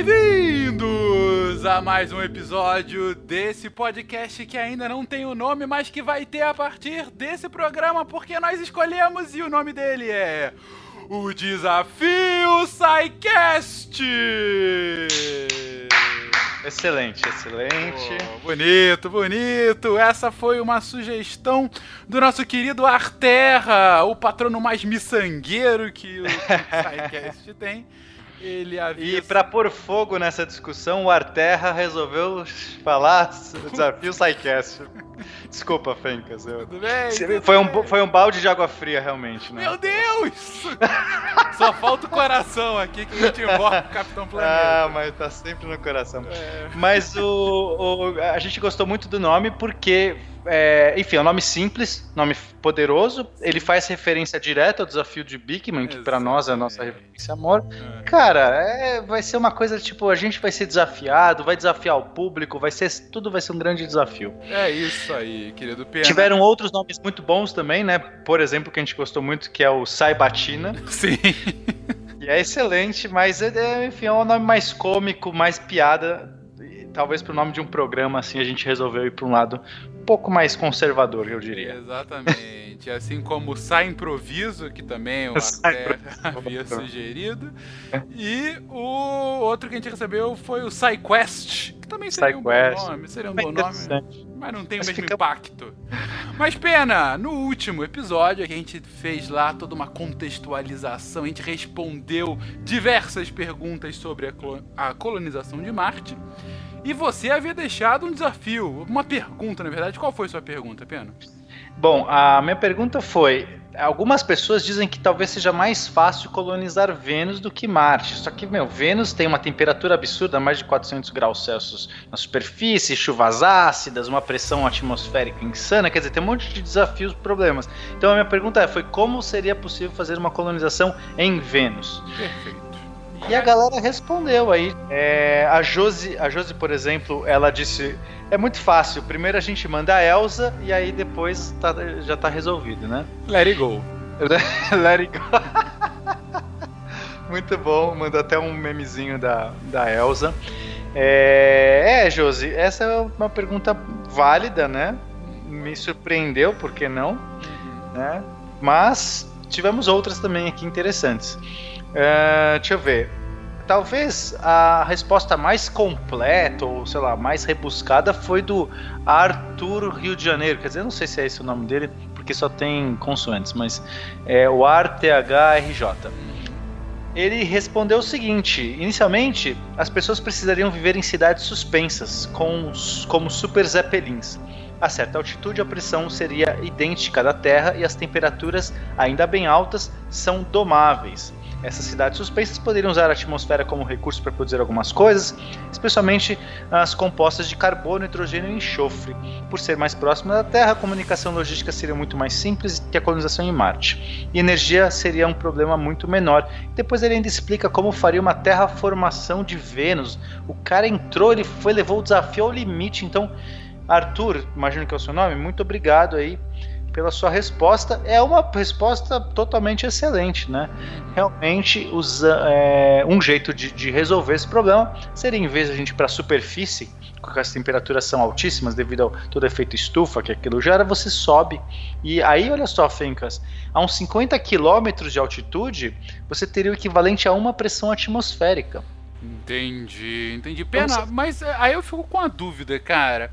Bem-vindos a mais um episódio desse podcast que ainda não tem o nome, mas que vai ter a partir desse programa, porque nós escolhemos e o nome dele é o Desafio SciCast! Excelente, excelente. Oh, bonito, bonito. Essa foi uma sugestão do nosso querido Arterra, o patrono mais miçangueiro que o SciCast tem. Ele havia... E para pôr fogo nessa discussão, o Arterra resolveu falar do desafio SciCast. Desculpa, Fencas. Eu... Tudo bem? Tudo foi, bem. Um, foi um balde de água fria, realmente, né? Meu Deus! Só falta o coração aqui que a gente invoca o Capitão Planeta. Ah, mas tá sempre no coração. É. Mas o, o, a gente gostou muito do nome porque é, enfim, é um nome simples, nome poderoso. Ele faz referência direta ao desafio de Bigman, que para nós é a nossa referência amor. É. Cara, é, vai ser uma coisa tipo, a gente vai ser desafiado, vai desafiar o público, vai ser tudo vai ser um grande desafio. É isso aí, querido Pena. Tiveram outros nomes muito bons também, né? Por exemplo, que a gente gostou muito, que é o Saibatina. Sim. E é excelente, mas é, é, enfim, é um nome mais cômico, mais piada talvez pro nome de um programa assim a gente resolveu ir para um lado um pouco mais conservador, eu diria. Exatamente. assim como o Sai Improviso, que também o Arthur havia sugerido. E o outro que a gente recebeu foi o Sai Quest, que também seria um bom nome, seria um bom nome, mas não tem o mesmo fica... impacto. Mas pena, no último episódio a gente fez lá toda uma contextualização, a gente respondeu diversas perguntas sobre a colonização de Marte. E você havia deixado um desafio, uma pergunta, na verdade. Qual foi sua pergunta, Pena? Bom, a minha pergunta foi: algumas pessoas dizem que talvez seja mais fácil colonizar Vênus do que Marte. Só que, meu, Vênus tem uma temperatura absurda, mais de 400 graus Celsius na superfície, chuvas ácidas, uma pressão atmosférica insana. Quer dizer, tem um monte de desafios, problemas. Então a minha pergunta é, foi como seria possível fazer uma colonização em Vênus? Perfeito. E a galera respondeu aí. É, a Josi, a Josi, por exemplo, ela disse: é muito fácil. Primeiro a gente manda a Elsa e aí depois tá, já tá resolvido, né? Let it go. Let it go. muito bom. Manda até um memezinho da, da Elsa. É, é, Josi, essa é uma pergunta válida, né? Me surpreendeu, por que não? Né? Mas tivemos outras também aqui interessantes. Uh, deixa eu ver. Talvez a resposta mais completa, ou sei lá, mais rebuscada foi do Arthur Rio de Janeiro. Quer dizer, eu não sei se é esse o nome dele, porque só tem consoantes, mas é o ARTHRJ. Ele respondeu o seguinte: inicialmente, as pessoas precisariam viver em cidades suspensas, com, como super zeppelins. A certa altitude, a pressão seria idêntica da Terra e as temperaturas, ainda bem altas, são domáveis. Essas cidades suspensas poderiam usar a atmosfera como recurso para produzir algumas coisas, especialmente as compostas de carbono, hidrogênio e enxofre. Por ser mais próxima da Terra, a comunicação logística seria muito mais simples que a colonização em Marte. E energia seria um problema muito menor. Depois ele ainda explica como faria uma terraformação de Vênus. O cara entrou, ele foi, levou o desafio ao limite. Então, Arthur, imagino que é o seu nome, muito obrigado aí pela sua resposta. É uma resposta totalmente excelente, né? Realmente, usa, é, um jeito de, de, resolver esse problema seria, em vez de a gente ir para a superfície, porque as temperaturas são altíssimas devido ao todo efeito estufa que aquilo gera, você sobe. E aí, olha só, Fencas, a uns 50 quilômetros de altitude, você teria o equivalente a uma pressão atmosférica. Entendi, entendi. Pena, então, mas é, aí eu fico com a dúvida, cara.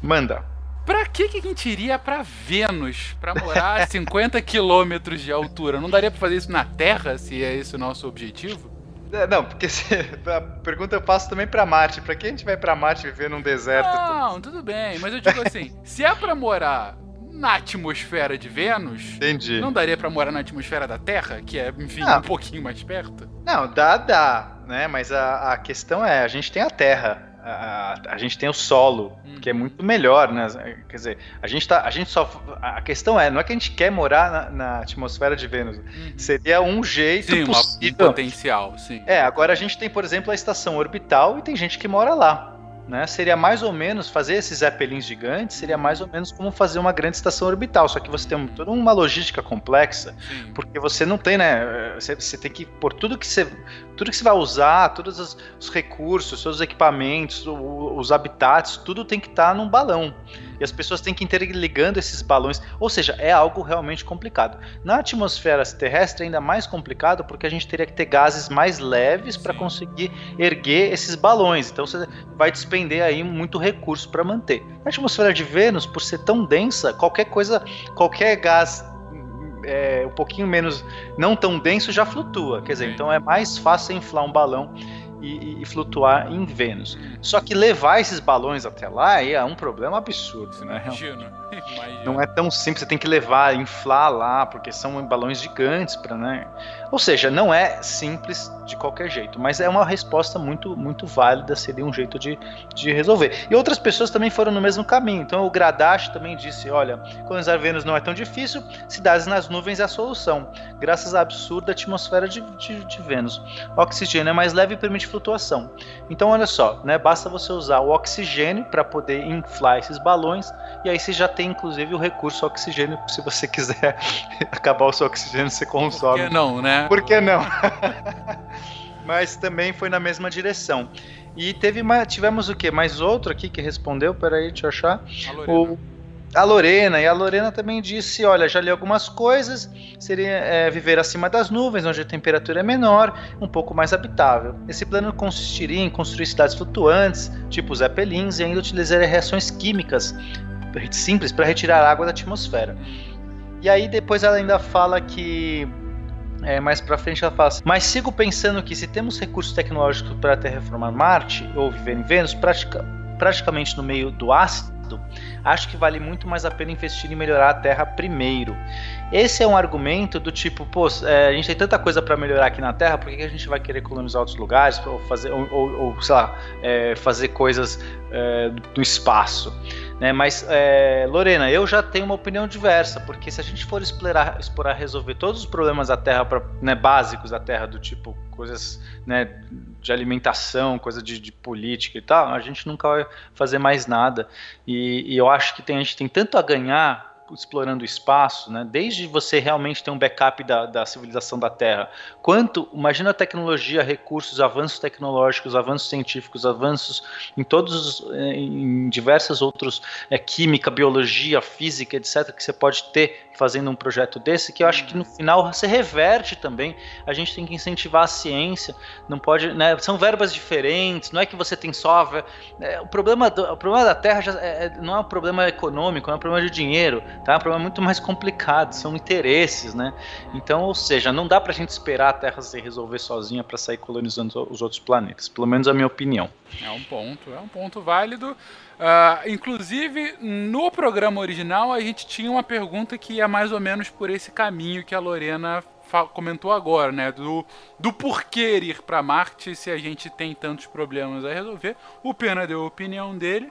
Manda. Pra que, que a gente iria pra Vênus pra morar a 50 quilômetros de altura? Não daria pra fazer isso na Terra, se é esse o nosso objetivo? É, não, porque se, a pergunta eu faço também pra Marte. Pra que a gente vai pra Marte viver num deserto? Não, tudo bem. Mas eu digo assim, se é pra morar na atmosfera de Vênus, Entendi. não daria para morar na atmosfera da Terra, que é, enfim, não. um pouquinho mais perto? Não, dá, dá, né? Mas a, a questão é, a gente tem a Terra a, a, gente tem o solo, hum. que é muito melhor, né? Quer dizer, a gente tá, a gente só, a questão é, não é que a gente quer morar na, na atmosfera de Vênus, hum. seria um jeito sim, possível. um potencial, sim. É, agora a gente tem, por exemplo, a estação orbital e tem gente que mora lá. né, seria mais ou menos fazer esses zeppelins gigantes, seria mais ou menos como fazer uma grande estação orbital, só que você tem toda uma logística complexa, Sim. porque você não tem, né, você, você, tem que por tudo que você tudo que você vai usar, todos os, os recursos, seus equipamentos, o, os habitats, tudo tem que estar tá num balão. E as pessoas têm que ir interligando esses balões, ou seja, é algo realmente complicado. Na atmosfera terrestre é ainda mais complicado porque a gente teria que ter gases mais leves para conseguir erguer esses balões. Então você vai despender aí muito recurso para manter. Na atmosfera de Vênus, por ser tão densa, qualquer coisa, qualquer gás é, um pouquinho menos, não tão denso, já flutua. Quer dizer, então é mais fácil inflar um balão e, e, flutuar em Vênus. Só que levar esses balões até lá é um problema absurdo, né? Imagina. Não é tão simples, você tem que levar, inflar lá, porque são balões gigantes para, né? Ou seja, não é simples de qualquer jeito, mas é uma resposta muito, muito válida, seria um jeito de, de resolver. E outras pessoas também foram no mesmo caminho. Então o Gradache também disse: olha, colonizar Vênus não é tão difícil, cidades nas nuvens é a solução, graças à absurda atmosfera de, de, de Vênus. O oxigênio é mais leve e permite flutuação. Então, olha só, né? Basta você usar o oxigênio para poder inflar esses balões, e aí você já tem inclusive o recurso oxigênio, se você quiser acabar o seu oxigênio, você consome. Por que não, né? Por que não? Mas também foi na mesma direção. E teve mais, tivemos o que? Mais outro aqui que respondeu? Peraí, deixa eu achar. A o, a Lorena, e a Lorena também disse: Olha, já li algumas coisas, seria é, viver acima das nuvens, onde a temperatura é menor, um pouco mais habitável. Esse plano consistiria em construir cidades flutuantes, tipo Zeppelins, e ainda utilizar reações químicas simples para retirar água da atmosfera. E aí depois ela ainda fala que é, mais para frente ela fala assim, mas sigo pensando que se temos recursos tecnológicos para terraformar Marte ou viver em Vênus, pratica, praticamente no meio do ácido, acho que vale muito mais a pena investir em melhorar a Terra primeiro. Esse é um argumento do tipo, pô, é, a gente tem tanta coisa para melhorar aqui na Terra, por que, a gente vai querer colonizar outros lugares ou fazer, ou, ou, ou sei lá, é, fazer coisas é, do espaço? Né? Mas, é, Lorena, eu já tenho uma opinião diversa, porque se a gente for explorar, explorar resolver todos os problemas da Terra, pra, né, básicos da Terra, do tipo coisas né, de alimentação, coisa de, de, política e tal, a gente nunca vai fazer mais nada. E, e eu acho que tem, a gente tem tanto a ganhar explorando o espaço, né? desde você realmente ter um backup da, da civilização da Terra, quanto, imagina a tecnologia, recursos, avanços tecnológicos, avanços científicos, avanços em todos, eh, em diversas outros, é, química, biologia, física, etc., que você pode ter fazendo um projeto desse, que eu acho que no final você reverte também. A gente tem que incentivar a ciência, não pode, né? São verbas diferentes, não é que você tem só. É, o, problema do, o problema da Terra já é, é, não é um problema econômico, é um problema de dinheiro, tá? É um problema muito mais complicado, são interesses, né? Então, ou seja, não dá pra gente esperar a Terra se resolver sozinha para sair colonizando os outros planetas, pelo menos a minha opinião. É um ponto, é um ponto válido. Uh, inclusive, no programa original, a gente tinha uma pergunta que ia mais ou menos por esse caminho que a Lorena comentou agora, né? Do, do porquê ir para Marte se a gente tem tantos problemas a resolver. O Pena deu a opinião dele.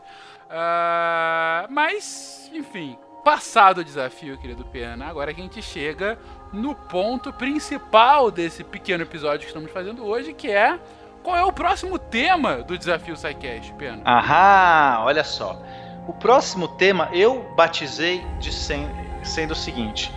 Uh, mas, enfim, passado o desafio, querido Pena, agora a gente chega no ponto principal desse pequeno episódio que estamos fazendo hoje, que é qual é o próximo tema do desafio SciCast, Pena? Aham, olha só. O próximo tema eu batizei de sen sendo o seguinte: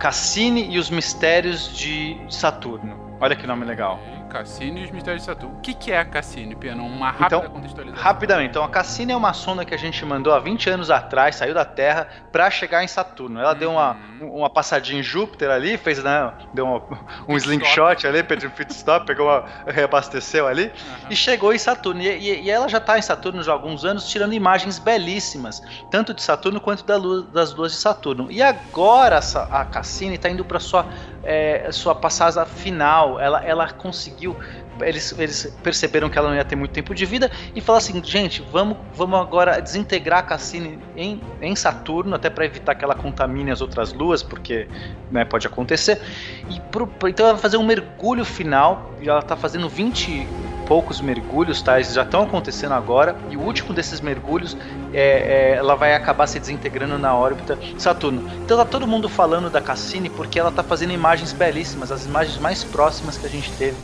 Cassini e os mistérios de Saturno. Olha que nome legal. Cassini e os Mistérios de Saturno. O que, que é a Cassini, Pena? Uma rápida então, contextualização. Rapidamente. Então, a Cassini é uma sonda que a gente mandou há 20 anos atrás, saiu da Terra, para chegar em Saturno. Ela deu uma, uhum. uma passadinha em Júpiter ali, fez né, deu uma, um slingshot ali, pediu um pit stop, pegou uma, reabasteceu ali, uhum. e chegou em Saturno. E, e, e ela já está em Saturno já há alguns anos, tirando imagens belíssimas, tanto de Saturno quanto da lua, das luas de Saturno. E agora a Cassini está indo para sua é, sua passagem final. Ela, ela conseguiu. Eles, eles perceberam que ela não ia ter muito tempo de vida e falaram assim: gente, vamos, vamos agora desintegrar a Cassini em, em Saturno, até para evitar que ela contamine as outras luas, porque né, pode acontecer. E pro, então ela vai fazer um mergulho final. E ela está fazendo 20 poucos mergulhos, tá? Eles já estão acontecendo agora. E o último desses mergulhos, é, é, ela vai acabar se desintegrando na órbita Saturno. Então tá todo mundo falando da Cassini porque ela tá fazendo imagens belíssimas, as imagens mais próximas que a gente teve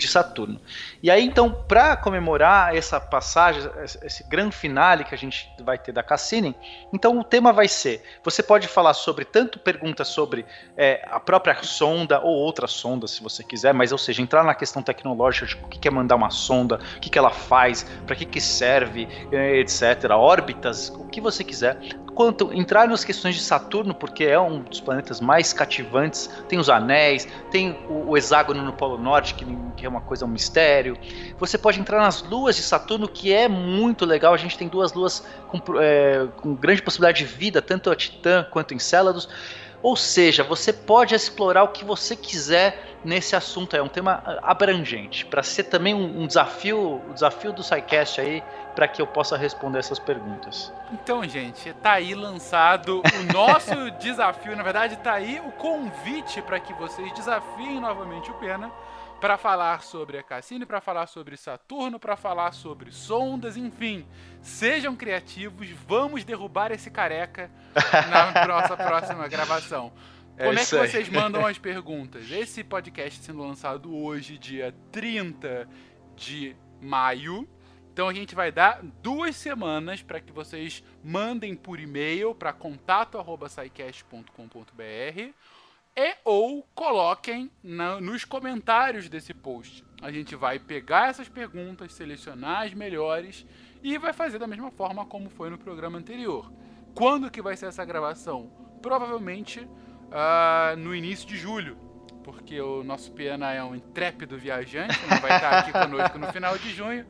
de Saturno. E aí, então, para comemorar essa passagem, esse grande finale que a gente vai ter da Cassini, então o tema vai ser: você pode falar sobre tanto perguntas sobre é, a própria sonda ou outras sondas, se você quiser, mas ou seja, entrar na questão tecnológica de o que é mandar uma sonda, o que, que ela faz, para que, que serve, é, etc., órbitas, que você quiser quanto entrar nas questões de Saturno, porque é um dos planetas mais cativantes, tem os anéis, tem o, o hexágono no Polo Norte, que, que, é uma coisa, um mistério. Você pode entrar nas luas de Saturno, que é muito legal. A gente tem duas luas com, é, com grande possibilidade de vida, tanto a Titã quanto Encélados. Ou seja, você pode explorar o que você quiser nesse assunto. É um tema abrangente, para ser também um, um desafio, o desafio do SciCast aí para que eu possa responder essas perguntas. Então, gente, tá aí lançado o nosso desafio. Na verdade, tá aí o convite para que vocês desafiem novamente o Pena para falar sobre a Cassini, para falar sobre Saturno, para falar sobre sondas, enfim. Sejam criativos, vamos derrubar esse careca na nossa próxima gravação. É Como é, que vocês mandam as perguntas? Esse podcast sendo lançado hoje, dia 30 de maio. Então a gente vai dar duas semanas para que vocês mandem por e-mail para contato@saicast.com.br e ou coloquem na, nos comentários desse post. A gente vai pegar essas perguntas, selecionar as melhores e vai fazer da mesma forma como foi no programa anterior. Quando que vai ser essa gravação? Provavelmente uh, no início de julho, porque o nosso Piana é um intrépido viajante, não vai estar aqui conosco no final de junho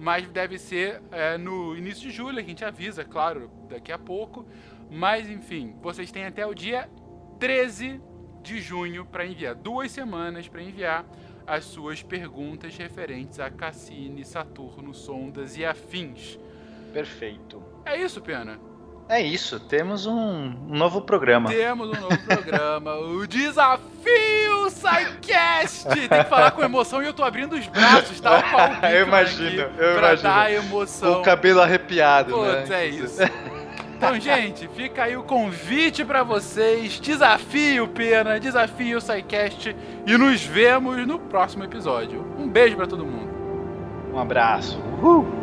mas deve ser é, no início de julho, a gente avisa, claro, daqui a pouco. Mas enfim, vocês têm até o dia 13 de junho para enviar, duas semanas para enviar as suas perguntas referentes a Cassini, Saturno, sondas e afins. Perfeito. É isso, Pena. É isso, temos um, novo programa. Temos um novo programa, o Desafio Sidecast! Tem que falar com emoção e eu tô abrindo os braços, tá? O eu imagino, eu pra imagino. dar emoção. Com o cabelo arrepiado, Putz, né? é isso. Então, gente, fica aí o convite para vocês. Desafio Pena, desafio o SciCast e nos vemos no próximo episódio. Um beijo para todo mundo. Um abraço. Uhul.